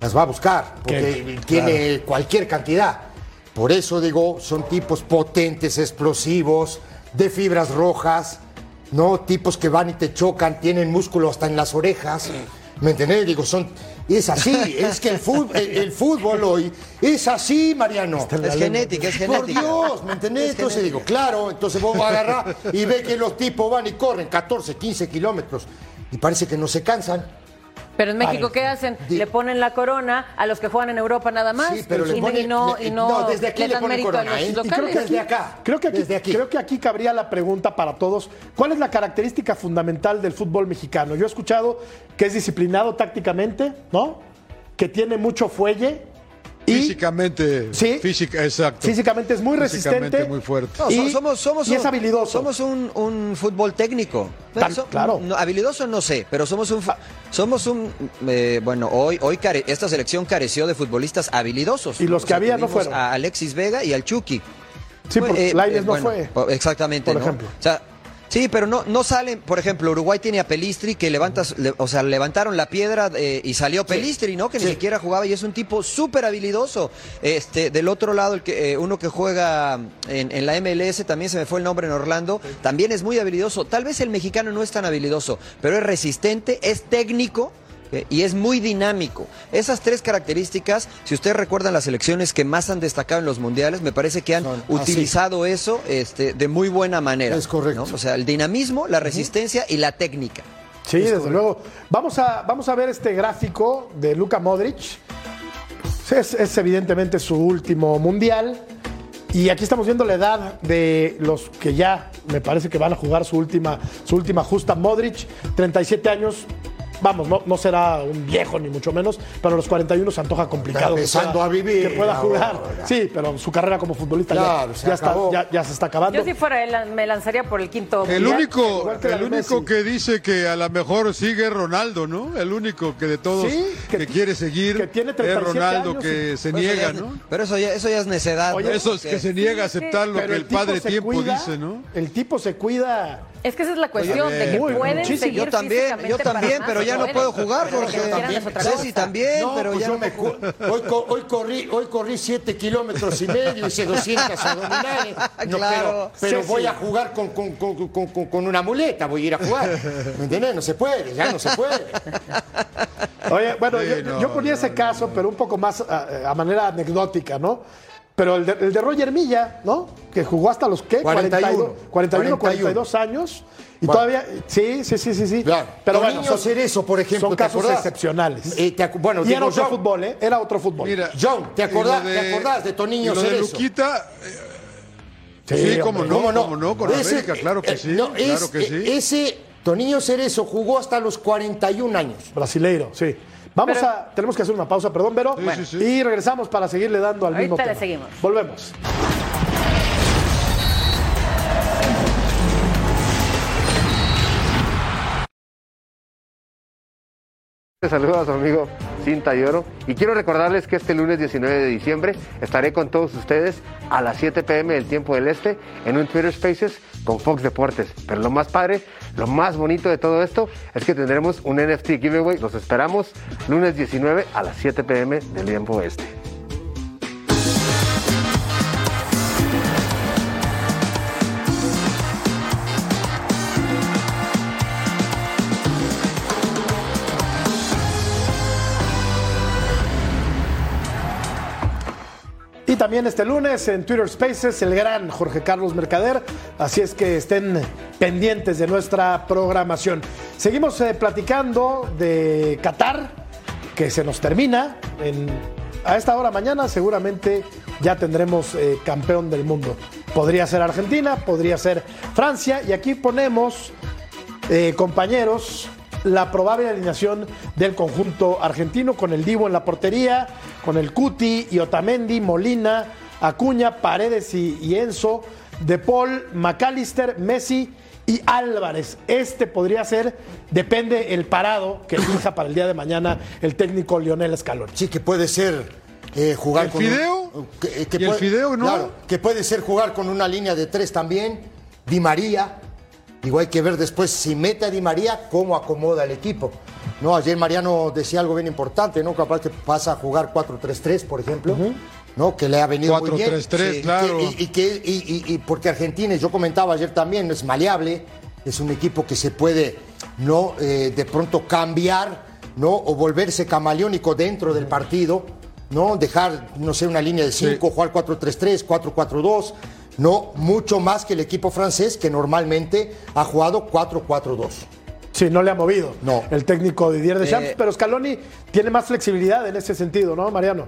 Las va a buscar, porque Que- tiene cualquier cantidad. Por eso digo, son tipos potentes, explosivos, de fibras rojas, ¿no? Tipos que van y te chocan, tienen músculo hasta en las orejas. ¿Me entendés? Digo, son. Es así, *laughs* es que el fútbol, el, el fútbol hoy es así, Mariano. Es genética, es Por genética. Dios, ¿me entendés? Entonces digo, claro, entonces vos vas a agarrar *laughs* y ve que los tipos van y corren 14, 15 kilómetros y parece que no se cansan. Pero en México, ¿qué hacen? di- Le ponen la corona a los que juegan en Europa nada más Sí, pero le y, ponen- y no, le- y no, no, desde aquí le dan ponen mérito corona, a los ¿eh? Y creo locales. que aquí- Desde acá, Creo que, aquí, desde aquí. creo que aquí cabría la pregunta para todos. ¿Cuál es la característica fundamental del fútbol mexicano? Yo he escuchado que es disciplinado tácticamente, ¿no? Que tiene mucho fuelle. Y Físicamente, Sí. física, exacto. Físicamente es muy Físicamente resistente. muy fuerte. No, y, so- somos, somos y es un- habilidoso. Somos un, un fútbol técnico. Tan- So- claro. no, habilidoso no sé, pero somos un. fu- Somos un. eh, bueno, hoy, hoy care- esta selección careció de futbolistas habilidosos. Y los que había no fueron. A Alexis Vega y al Chucky. Sí, porque Eh, Lainez eh, no bueno, fue. Exactamente, por ¿no? ejemplo. O sea, sí, pero no, no salen, por ejemplo, Uruguay tiene a Pelistri que levantas, le- o sea, levantaron la piedra eh, y salió Pelistri, ¿no? Que ni siquiera jugaba y es un tipo súper habilidoso. Este, del otro lado, el que, eh, uno que juega en, en la MLS, también se me fue el nombre en Orlando, también es muy habilidoso. Tal vez el mexicano no es tan habilidoso, pero es resistente, es técnico. Eh, Y es muy dinámico. Esas tres características, si ustedes recuerdan las selecciones que más han destacado en los mundiales, me parece que han Son así. utilizado eso este, de muy buena manera. Es correcto. ¿no? O sea, el dinamismo, la resistencia y la técnica. Sí, desde luego. Vamos a, vamos a ver este gráfico de Luka Modric. Es, es evidentemente su último mundial. Y aquí estamos viendo la edad de los que ya me parece que van a jugar su última, su última justa. Modric, 37 años. Vamos, no, no será un viejo ni mucho menos, pero a los 41 se antoja complicado. que Empezando pueda- a vivir Que pueda jugar. ahora. Sí, pero su carrera como futbolista ya- se ya, está, ya, ya se está acabando. Yo si fuera él me lanzaría por el quinto. El único, que el único que dice que a lo mejor sigue es Ronaldo, ¿no? El único que de todos Sí, que- que, quiere seguir que tiene es 37 Ronaldo años que y- se Pero eso niega, ya es- ¿no? Pero eso ya, eso ya es necedad. Oye, ¿no? Eso es que se niega a aceptar lo que el padre tiempo cuida, dice, ¿no? El tipo se cuida. Es que esa es la cuestión, Oye, de que muy- pueden muchísimo. seguir Yo también, yo también, pero ya no puedo jugar, Pero que Jorge. lo quieran es otra Ceci también, No, pero pues ya yo no me puedo cu- *laughs* hoy, co- hoy corrí, hoy corrí 7 kilómetros y medio, hice 200 *laughs* abdominales. No, Claro. Pero, pero Sí, voy sí. a jugar con, con- con- con- con- con una muleta, voy a ir a jugar. ¿Me entiendes? No se puede, ya no se puede. Oye, bueno, Sí, yo, no, yo ponía no, ese no, caso, pero un poco más a, a manera anecdótica, ¿no? Pero el de, el de Roger Milla, ¿no? Que jugó hasta los, ¿qué? 41. 41, 41. 42 años. Y Bueno. todavía, sí, sí, sí, sí, sí. Claro. Pero bueno, son, Cerezo, por ejemplo, son ¿te casos excepcionales. Eh, te bueno, y digo era otro fútbol, ¿eh? Era otro fútbol. Mira, John, ¿te acordás- lo te acordás de y lo de Cerezo? Luquita, eh, Sí, sí, cómo no, cómo no, con Ese- América, claro que eh, sí, no, es- claro que sí. eh, Ese Toninho Cerezo jugó hasta los 41 años. Brasileiro, sí. Vamos Pero- a, tenemos que hacer una pausa, perdón, Vero. Sí, sí, sí. Y regresamos para seguirle dando al mismo Ahorita le tema. seguimos. Volvemos. Les saludo a su amigo Cinta y Oro y quiero recordarles que este lunes 19 de diciembre estaré con todos ustedes a las 7 pm del tiempo del este en un Twitter Spaces con Fox Deportes. Pero lo más padre, lo más bonito de todo esto es que tendremos un NFT giveaway. Los esperamos lunes 19 a las 7 pm del tiempo este. También este lunes en Twitter Spaces el gran Jorge Carlos Mercader. Así es que estén pendientes de nuestra programación. Seguimos eh, platicando de Qatar, que se nos termina. A esta hora mañana seguramente ya tendremos eh, campeón del mundo. Podría ser Argentina, podría ser Francia. Y aquí ponemos eh, compañeros, la probable alineación del conjunto argentino con el Divo en la portería, con el Cuti y Otamendi, Molina, Acuña, Paredes y, y Enzo, De Paul, McAllister, Messi y Álvarez. Este podría ser, depende el parado que *coughs* elija para el día de mañana el técnico Lionel Scaloni. Sí, que puede ser eh, jugar ¿El con. un- Fideo? que, que ¿Y el puede- Fideo, no? Claro, que puede ser jugar con una línea de tres también. Di María. Digo, hay que ver después si mete a Di María, cómo acomoda el equipo. No, ayer Mariano decía algo bien importante, ¿no? Capaz que pasa a jugar 4-3-3, por ejemplo. ¿No? Que le ha venido muy bien. 4-3-3, Sí. claro. Y que- y, que, y, y- y porque Argentina, yo comentaba ayer también, es maleable, es un equipo que se puede no eh, de pronto cambiar, ¿no? O volverse camaleónico dentro del partido, ¿no? Dejar, no sé, una línea de 5, jugar 4-3-3, 4-4-2, no mucho más que el equipo francés que normalmente ha jugado 4-4-2. Sí, no le ha movido No. el técnico Didier Deschamps, Eh, pero Scaloni tiene más flexibilidad en ese sentido, ¿no, Mariano?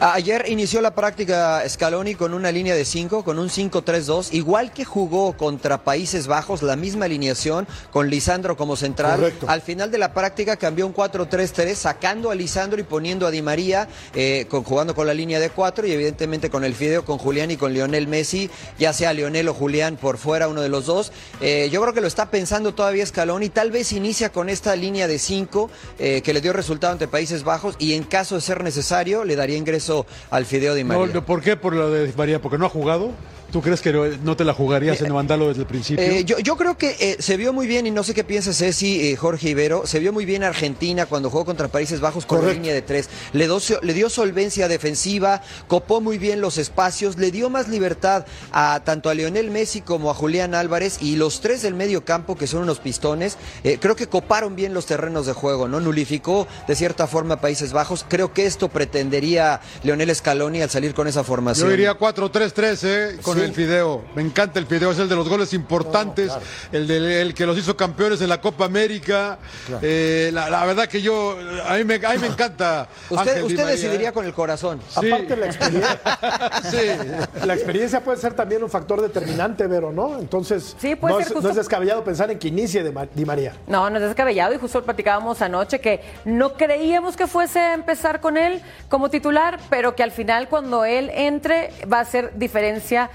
Ayer inició la práctica Scaloni con una línea de 5, con un 5-3-2, igual que jugó contra Países Bajos, la misma alineación, con Lisandro como central. Correcto. Al final de la práctica cambió un 4-3-3, sacando a Lisandro y poniendo a Di María, eh, con- jugando con la línea de 4 y evidentemente con el Fideo, con Julián y con Lionel Messi, ya sea Lionel o Julián por fuera, uno de los dos. Eh, yo creo que lo está pensando todavía Scaloni, tal vez inicia con esta línea de 5 que le dio resultado ante Países Bajos y en caso de ser necesario le daría ingreso al Fideo Di María. ¿Por qué? Por lo de María, porque no ha jugado. ¿Tú crees que no, te la jugarías en mandarlo desde el principio? Eh, yo, yo creo que eh, se vio muy bien, y no sé qué piensa Ceci, eh, Jorge Ibero, se vio muy bien Argentina cuando jugó contra Países Bajos con la línea de tres. Le, do- le dio solvencia defensiva, copó muy bien los espacios, le dio más libertad a tanto a Lionel Messi como a Julián Álvarez y los tres del medio campo, que son unos pistones, eh, creo que coparon bien los terrenos de juego, ¿no? Nulificó de cierta forma a Países Bajos. Creo que esto pretendería Lionel Scaloni al salir con esa formación. Yo iría 4-3-3, ¿eh? Con el Fideo. Me encanta el Fideo. Es el de los goles importantes, el, de, el que los hizo campeones en la Copa América. Eh, la, la verdad que yo, a mí me, a mí me encanta. *laughs* Usted, Ángel usted María, decidiría ¿eh? con el corazón. Sí. Aparte la experiencia, *laughs* Sí. la experiencia puede ser también un factor determinante, Vero, ¿no? Entonces, Sí, puede no, ser es, justo- no es descabellado pensar en que inicie de Di María. No, no es descabellado y justo platicábamos anoche que no creíamos que fuese a empezar con él como titular, pero que al final cuando él entre va a hacer diferencia.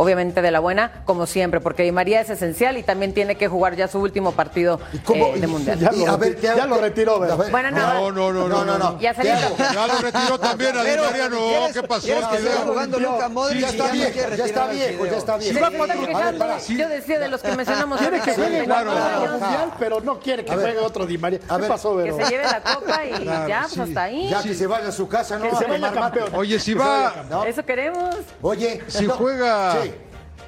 Obviamente de la buena, como siempre, porque Di María es esencial y también tiene que jugar ya su último partido eh, de mundial. Ya lo a ver, reti- ¿qué hago? ya lo ¿Qué- retiró, Bueno, no, No, no, no, no. no, no. Ya ¿Qué salió. Ya lo retiró también a Di María. No, ¿quieres- ¿qué pasó? que siga jugando Modric Ya está quiere ya está viejo, ya está para, Yo decía de los que mencionamos Quiere que juegue Mundial, pero no quiere que A ver. juegue otro Di María. A ¿Qué pasó, que Vero? se lleve la copa y ya, pues hasta ahí. Ya que se vaya a su casa, ¿no? Que A se vaya campeón. Oye, si Que va-. Eso queremos. Oye, Si juega.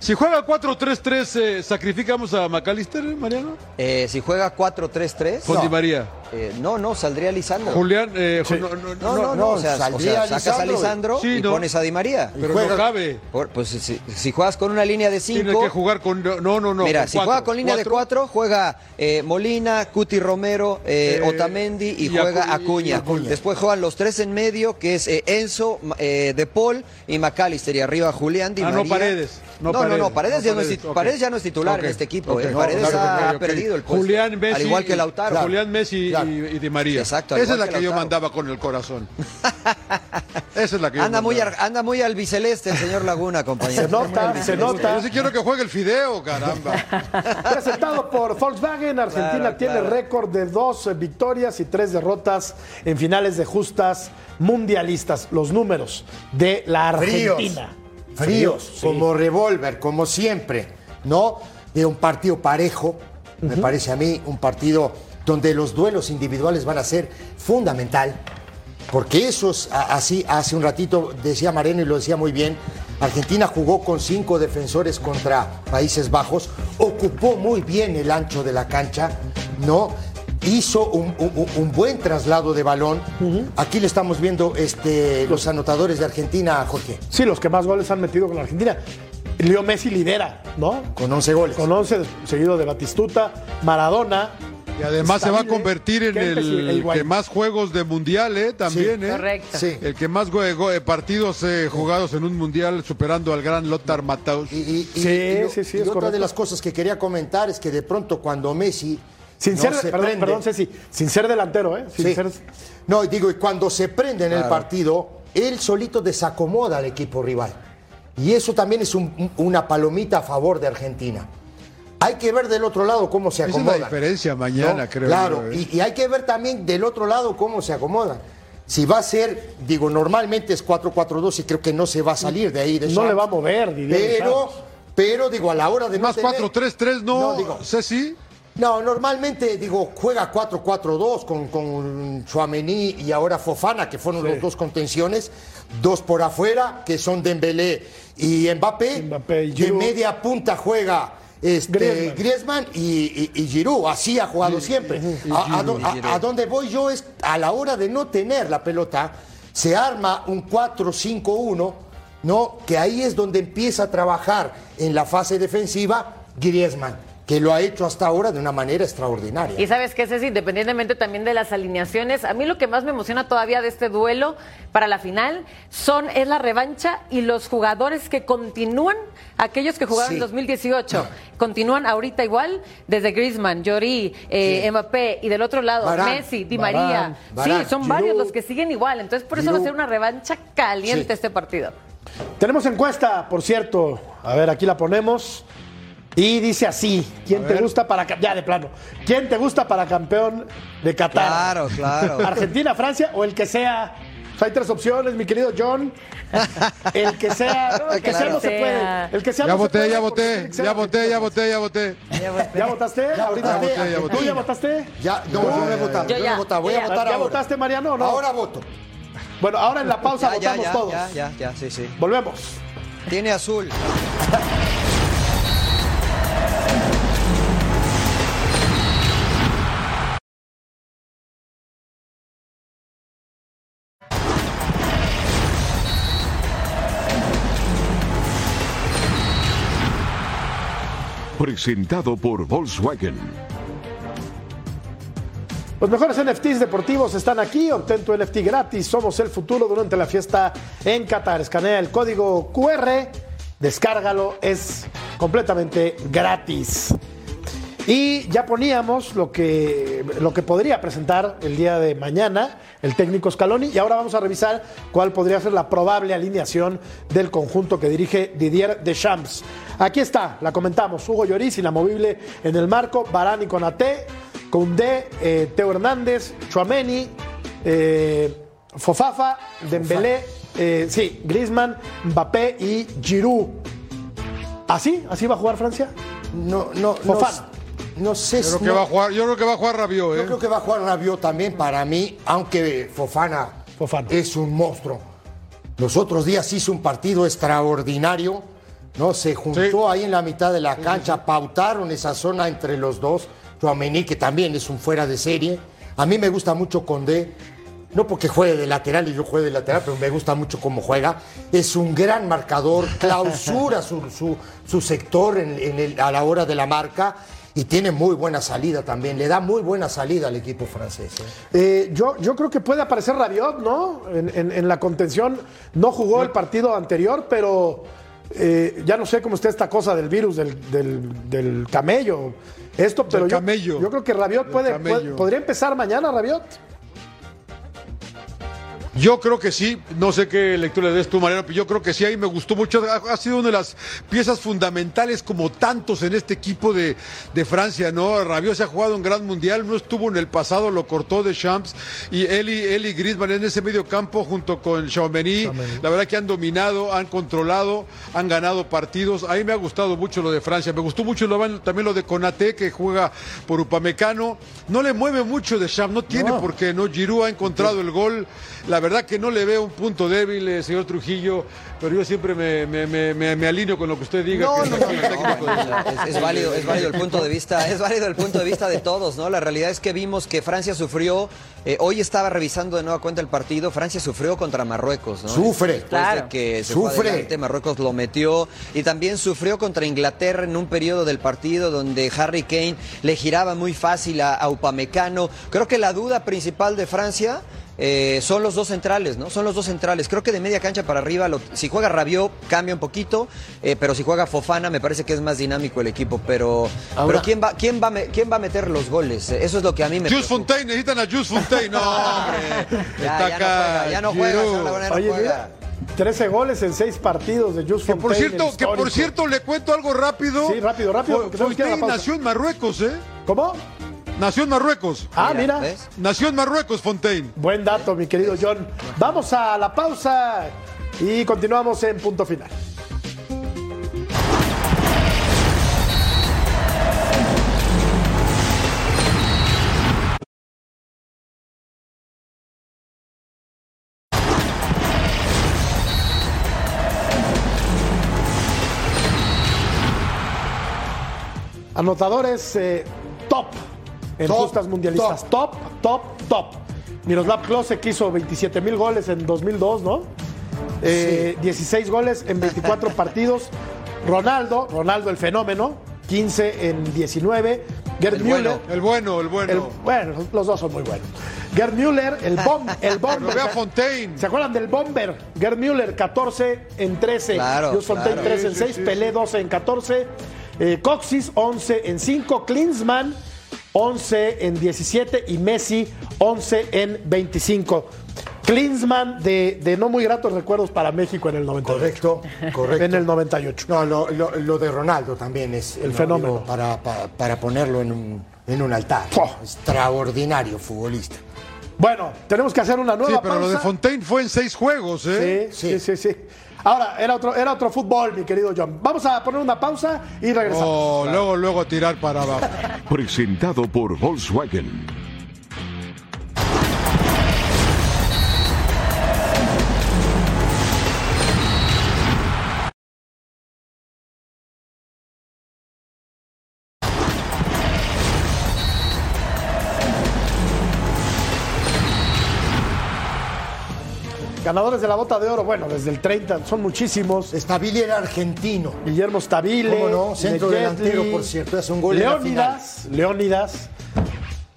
Si juega 4-3-3, eh, ¿sacrificamos a McAllister, Mariano? Eh, si juega 4-3-3. Con No. Di María. Eh, no, no, saldría Lisandro. Julián, eh, no, no, No, no, no, no, no, o sea, o saldría sea, sacas a Lisandro. Sí, y no. pones a Di María. pero juega- no cabe. Por- pues si, si juegas con una línea de Tiene 5. que jugar con. No, no, no. Mira, si juega con línea de Cuatro. 4, juega eh, Molina, Cuti Romero, eh, Otamendi y, y juega Acu- y Acuña. Después juegan los tres en medio, que es Enzo, eh, De Paul y McAllister. Y arriba Julián, Di Ah, no, María. Paredes. No, No, no, no, Paredes. No, ya, no es, Paredes, ya no es titular en este equipo. no, Paredes ha perdido el puesto. Julián, Messi. Al igual que Lautaro. Julián, Messi y- y, Di María. Exacto, al Esa es la que que yo mandaba con el corazón. *laughs* Esa es la que yo Anda muy, mandaba. ar- anda muy albiceleste el señor Laguna, *laughs* compañero. Se nota, se nota. Yo sí quiero que juegue el Fideo, caramba. *laughs* Presentado por Volkswagen, Argentina Claro, tiene claro. récord de dos victorias y tres derrotas en finales de justas mundialistas. Los números de la Fríos. Argentina. Fríos, sí. como revólver, como siempre, ¿no? De un partido parejo, me parece a mí, un partido donde los duelos individuales van a ser fundamental, porque eso es a- así, hace un ratito decía Mareno y lo decía muy bien, Argentina jugó con cinco defensores contra Países Bajos, ocupó muy bien el ancho de la cancha, ¿no? Hizo un, un- un buen traslado de balón. Aquí le estamos viendo este, los anotadores de Argentina, Jorge. Sí, los que más goles han metido con la Argentina. Leo Messi lidera, ¿no? Con 11 goles. Con 11, seguido de Batistuta, Maradona. Y además se va a convertir en el que más juegos de mundial, ¿eh? También, ¿eh? Correcto. Sí. El que más eh, partidos eh, jugados en un mundial, superando al gran Lothar Matthaus. Y, y- y- Sí, y sí, sí, y es otra correcto. de las cosas que quería comentar es que de pronto cuando Messi Sin no ser, se perdón, prende, perdón, Ceci, sin ser delantero, ¿eh? Sin Sí. ser- no digo y cuando se prende en el partido, él solito desacomoda al equipo rival y eso también es un- un- una palomita a favor de Argentina. Hay que ver del otro lado cómo se Esa es la diferencia mañana, ¿no? creo. Claro, yo, ¿eh? y, y hay que ver también del otro lado cómo se acomodan. Si va a ser, digo, normalmente es 4-4-2 y creo que no se va a salir de ahí. De No le va a mover, diría Pero, pero digo, a la hora de no Más tener- 4-3-3, no, No, digo, Ceci. no, normalmente, digo, juega 4-4-2 con, con Chouameni y ahora Fofana, que fueron los dos contenciones, dos por afuera, que son Dembélé y Mbappé. Mbappé y de media punta juega este, Griezmann. Griezmann, y, y, y Giroud, así ha jugado siempre. A, a- a donde voy yo es, a la hora de no tener la pelota, se arma un 4-5-1, ¿no? Que ahí es donde empieza a trabajar en la fase defensiva Griezmann, que lo ha hecho hasta ahora de una manera extraordinaria. Y sabes qué, Ceci, independientemente también de las alineaciones, a mí lo que más me emociona todavía de este duelo para la final son es la revancha y los jugadores que continúan, aquellos que jugaron Sí. en 2018, *clears throat* continúan ahorita igual, desde Griezmann, Llorí, eh, Sí. Mbappé y del otro lado Messi, Di María. Sí, son Giroud. varios los que siguen igual, entonces por eso va a ser una revancha caliente Sí. este partido. Tenemos encuesta, por cierto. A ver, aquí la ponemos. Y dice así: ¿Quién A te ver. gusta para. Ya de plano. ¿Quién te gusta para campeón de Qatar? Claro, claro. *laughs* Argentina, Francia o el que sea. O sea, hay tres opciones, mi querido John. El que sea. El que sea no se puede. El que sea Ya no se voté, puede ya voté, que ser ya voté, ya voté, ya voté. ¿Ya votaste? Ahorita Ya voté, voté. ya voté. ¿Tú ya votaste? Ya, no, yo no he votado, Yo yo no ya, he votado, voy yo a ya. votar ¿Ya ahora. votaste, Mariano, o no? Ahora voto. Bueno, ahora en la pausa Ya, ya, votamos ya, todos. ya, ya, ya, sí, sí. Volvemos. Tiene azul. *laughs* presentado por Volkswagen. Los mejores NFTs deportivos están aquí. Obtén tu NFT gratis. Somos el futuro durante la fiesta en Qatar. Escanea el código QR, descárgalo, es completamente gratis. Y ya poníamos lo que, lo que podría presentar el día de mañana el técnico Scaloni. Y ahora vamos a revisar cuál podría ser la probable alineación del conjunto que dirige Didier Deschamps. Aquí está, la comentamos. Hugo Lloris, inamovible en el marco. Barani con AT. Koundé, eh, Teo Hernández, Chuameni, eh, Fofafa, Dembélé, eh, sí, Griezmann, Mbappé y Giroud. ¿Así? ¿Así va a jugar Francia? No, no, no, Fofana. no sé Yo creo si- que no- va a jugar, yo creo que va a jugar Rabiot, Yo ¿eh? creo que va a jugar Rabiot también para mí, aunque Fofana, Fofana. es un monstruo. Los otros días hizo un partido extraordinario, ¿no? Se juntó Sí. ahí en la mitad de la cancha, pautaron esa zona entre los dos. Chouameni, que también es un fuera de serie. A mí me gusta mucho Condé, no porque juegue de lateral y yo juegue de lateral, pero me gusta mucho cómo juega. Es un gran marcador, *laughs* clausura su, su- su sector en- en el- a la hora de la marca y tiene muy buena salida también. Le da muy buena salida al equipo francés. ¿eh? Eh, yo, yo creo que puede aparecer Rabiot, ¿no? En, en- en la contención no jugó el partido anterior, pero eh, ya no sé cómo está esta cosa del virus del, del- del camello. Esto, pero yo, camello. yo creo que Rabiot puede- podría empezar mañana, Rabiot. Yo creo que sí, no sé qué lectura le des tú, Mariano, pero yo creo que sí, ahí me gustó mucho. Ha, sido una de las piezas fundamentales, como tantos en este equipo de, de Francia, ¿no? Rabiot se ha jugado un gran mundial, no estuvo en el pasado, lo cortó de Champs. Y Eli, Eli Griezmann en ese medio campo, junto con Xiaomeni, la verdad que han dominado, han controlado, han ganado partidos. Ahí me ha gustado mucho lo de Francia. Me gustó mucho lo- también lo de Conate, que juega por Upamecano. No le mueve mucho de Champs, no tiene por qué, ¿no? Giroud ha encontrado el gol. La verdad que no le veo un punto débil, eh, señor Trujillo, pero yo siempre me, me, me- me- me alineo con lo que usted diga. No, que no, es no, no, es, es válido, es válido el punto de vista, es válido el punto de vista de todos, ¿no? La realidad es que vimos que Francia sufrió, eh, hoy estaba revisando de nueva cuenta el partido, Francia sufrió contra Marruecos, ¿no? Sufre. Después Claro. de que se fue Sufre. adelante, Marruecos lo metió y también sufrió contra Inglaterra en un periodo del partido donde Harry Kane le giraba muy fácil a, a Upamecano. Creo que la duda principal de Francia eh, son los dos centrales, ¿no? Son los dos centrales. Creo que de media cancha para arriba, lo- si juega Rabiot cambia un poquito, eh, pero si juega Fofana me parece que es más dinámico el equipo. Pero, Ahora- pero ¿quién, va, quién, va, ¿quién va a meter los goles? Eh, Eso es lo que a mí me Jules. Fontaine, necesitan a Jules Fontaine. No, hombre. *laughs* Ya, Está ya no acá juega, ya no juega, no Oye, juega. mira, 13 goles en 6 partidos de Just Que por cierto, que por cierto le cuento algo rápido. Sí, rápido, rápido, Fontaine nació en Marruecos, ¿eh? ¿Cómo? Nació en Marruecos. Ah, mira. ¿ves? Nació en Marruecos, Fontaine. Buen dato, mi querido John. Vamos a la pausa y continuamos en punto final. Anotadores eh, top en Top, justas mundialistas. Top, top, top. Miroslav Klose que hizo 27 mil goles en 2002, ¿no? Eh, 16 goles en 24 *laughs* partidos. Ronaldo, Ronaldo el fenómeno, 15 en 19. Gerd El Müller. bueno. El bueno, el bueno. el- bueno, los dos son muy buenos. Gerd Müller, el, bom, *laughs* el bomber. vea Fontaine. ¿Se acuerdan del bomber? Gerd Müller, 14 en 13. Claro, Just Fontaine, claro. 13 en Sí, 6. sí, Pelé, 12 en 14. Eh, Coxis, 11 en 5. Klinsmann, 11 en 17. Y Messi, 11 en 25. Klinsmann, de, de no muy gratos recuerdos para México en el 98. Correcto, correcto. En el 98. No, lo, lo- lo de Ronaldo también es El no, fenómeno. digo, para, para- para ponerlo en un, en un altar. Fua. Extraordinario futbolista. Bueno, tenemos que hacer una nueva Sí, pero lo de. Fontaine fue en seis juegos, ¿eh? Sí, sí, sí, sí. Ahora, era otro, era otro fútbol, mi querido John. Vamos a poner una pausa y regresamos. Oh, luego, luego a tirar para abajo. *laughs* Presentado por Volkswagen. Ganadores de la bota de oro, bueno, desde el 30, son muchísimos. Stabile era argentino. Guillermo Stabile. ¿Cómo no? Centro delantero, por cierto, hace un gol en la Leónidas, Leónidas.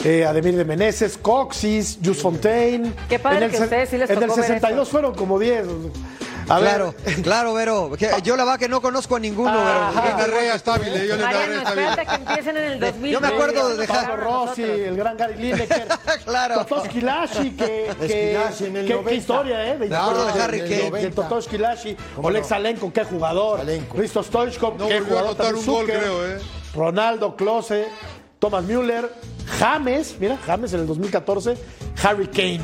eh, Ademir de Meneses, Coxis, Jus Fontaine. Qué padre En el que ustedes sí les En el tocó ver 62 eso. fueron como 10. A ver, Claro, claro, Vero. Que Yo la verdad que no conozco a ninguno. Vero. Yo le narré a Stabile, yo le Mariano, a espérate que empiecen en el 2000. Yo me acuerdo de dejar- Pablo Rossi, el gran Gary Lineker. *laughs* Claro. Totó Esquilashi, que, que, en el que- 90. qué historia, ¿eh? De Me acuerdo de Harry Kane, de 90. Totó Esquilashi, ¿Cómo Oleg no? Salenko, qué jugador. Salenko. Risto Stoichkov, No qué a jugador. anotar también, un gol, Zucker, creo, ¿eh? Ronaldo, Klose, Thomas Müller, James, mira, James en el 2014, Harry Kane.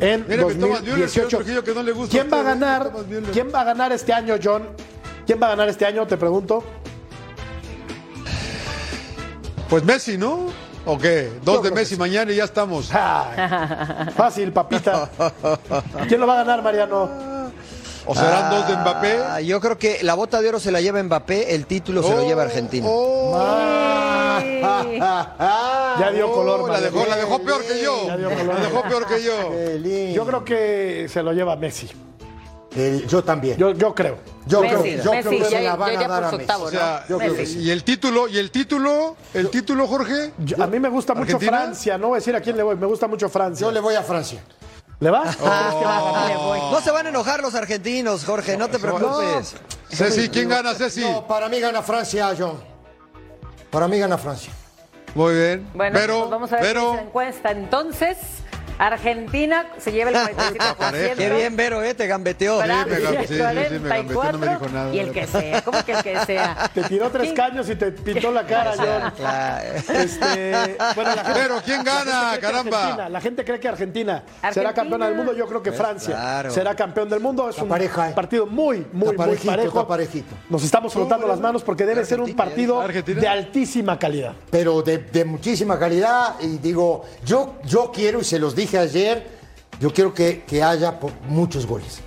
En Mira que Thomas Müller, 2018. señor Trujillo, que no le gusta a ¿Quién va a ganar? ¿Quién va a ganar este año, John? ¿Quién va a ganar este año? Te pregunto. Pues Messi, ¿no? ¿O qué? Yo Dos de Messi sí. mañana y ya estamos. Ay, fácil, papita. *laughs* ¿Quién lo va a ganar, Mariano? ¿O serán dos de Mbappé? Ah, yo creo que la bota de oro se la lleva Mbappé, el título se lo lleva Argentina. Oh, Ya dio color, oh, la dejó, la dejó peor que yo. Ya dio La dejó peor que yo. Yo creo que se lo lleva Messi. El- yo también. Yo, yo creo. Yo Messi, creo, yo Messi, creo que ya, se la van a dar a Messi. octavo, O sea, Yo creo que Messi. sí. y el título, y el título, el título, Jorge. Yo- a mí me gusta mucho. Francia. No voy a decir a quién le voy. Me gusta mucho Francia. Yo le voy a Francia. ¿Le va? ¿O crees que va a ganar? Le voy. No se van a enojar los argentinos, Jorge, no te preocupes. Ceci, ¿quién gana, Ceci? No, para mí gana Francia, John. Para mí gana Francia. Muy bien. Bueno, pero, pues vamos a ver qué la encuesta. Entonces, Argentina se lleva el 47%. *laughs* Qué bien, Vero, eh, te gambeteó. Francia, Sí, me gam- sí, sí, sí, me gambeteó, no me dijo nada. Y el que sea, ¿cómo que el que sea? *laughs* Te tiró tres ¿Quién- caños y te pintó la cara, *laughs* John. Claro. Este, bueno, la gente- pero ¿quién la gana? que Caramba. Argentina- la gente cree que Argentina, será campeona del mundo. Yo creo que Francia claro. será campeón del mundo. Es un pareja, ¿eh? partido muy, muy, muy parejito, parejo. parejito. Nos estamos frotando las manos porque debe ser un partido Argentina. de altísima calidad. Pero de, de muchísima calidad. Y digo, yo, yo quiero, y se los dije ayer, yo quiero que, que haya muchos goles.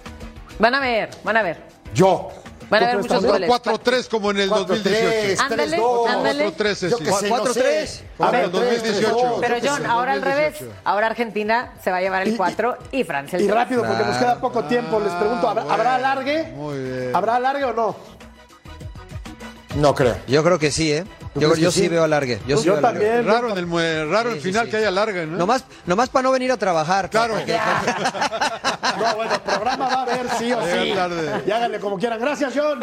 Van a ver, van a ver. Yo. Van a ver ¿Tú crees muchos goles. 4-3 como en el 4-3, 2018. Ándale, 3-2. ándale. 4-3, Ceci. Yo que sé, no sé. 4-3. Como en el 4-3, 2018. 3-2. Pero John, ahora al 2018. revés. Ahora Argentina se va a llevar el 4 y Francia el Y 3. rápido, porque nos queda poco tiempo. Les pregunto, ¿habrá. ¿habrá alargue? Muy bien. ¿Habrá alargue o no? No creo. Yo creo que sí, ¿eh? ¿Tú Yo, yo sí sí? veo alargue. Yo, sí Yo veo alargue. también. Raro en el, raro el final que haya larga, ¿no? Nomás, nomás para no venir a trabajar. Claro. para que- *laughs* No, bueno, el programa va a haber sí o sí. tarde. Y háganle como quieran. Gracias, John.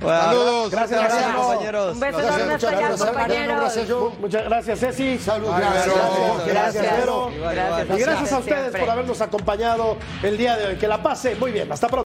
Saludos. Gracias, Gracias, compañeros. Un beso Gracias, enorme hasta muchas allá, compañeros. Gracias, John. Muchas gracias, Ceci. Salud, Ay, gracias. Gracias, Gracias, Gracias. Vero. Gracias, Y gracias a ustedes siempre. por habernos acompañado el día de hoy. Que la pase muy bien. Hasta pronto.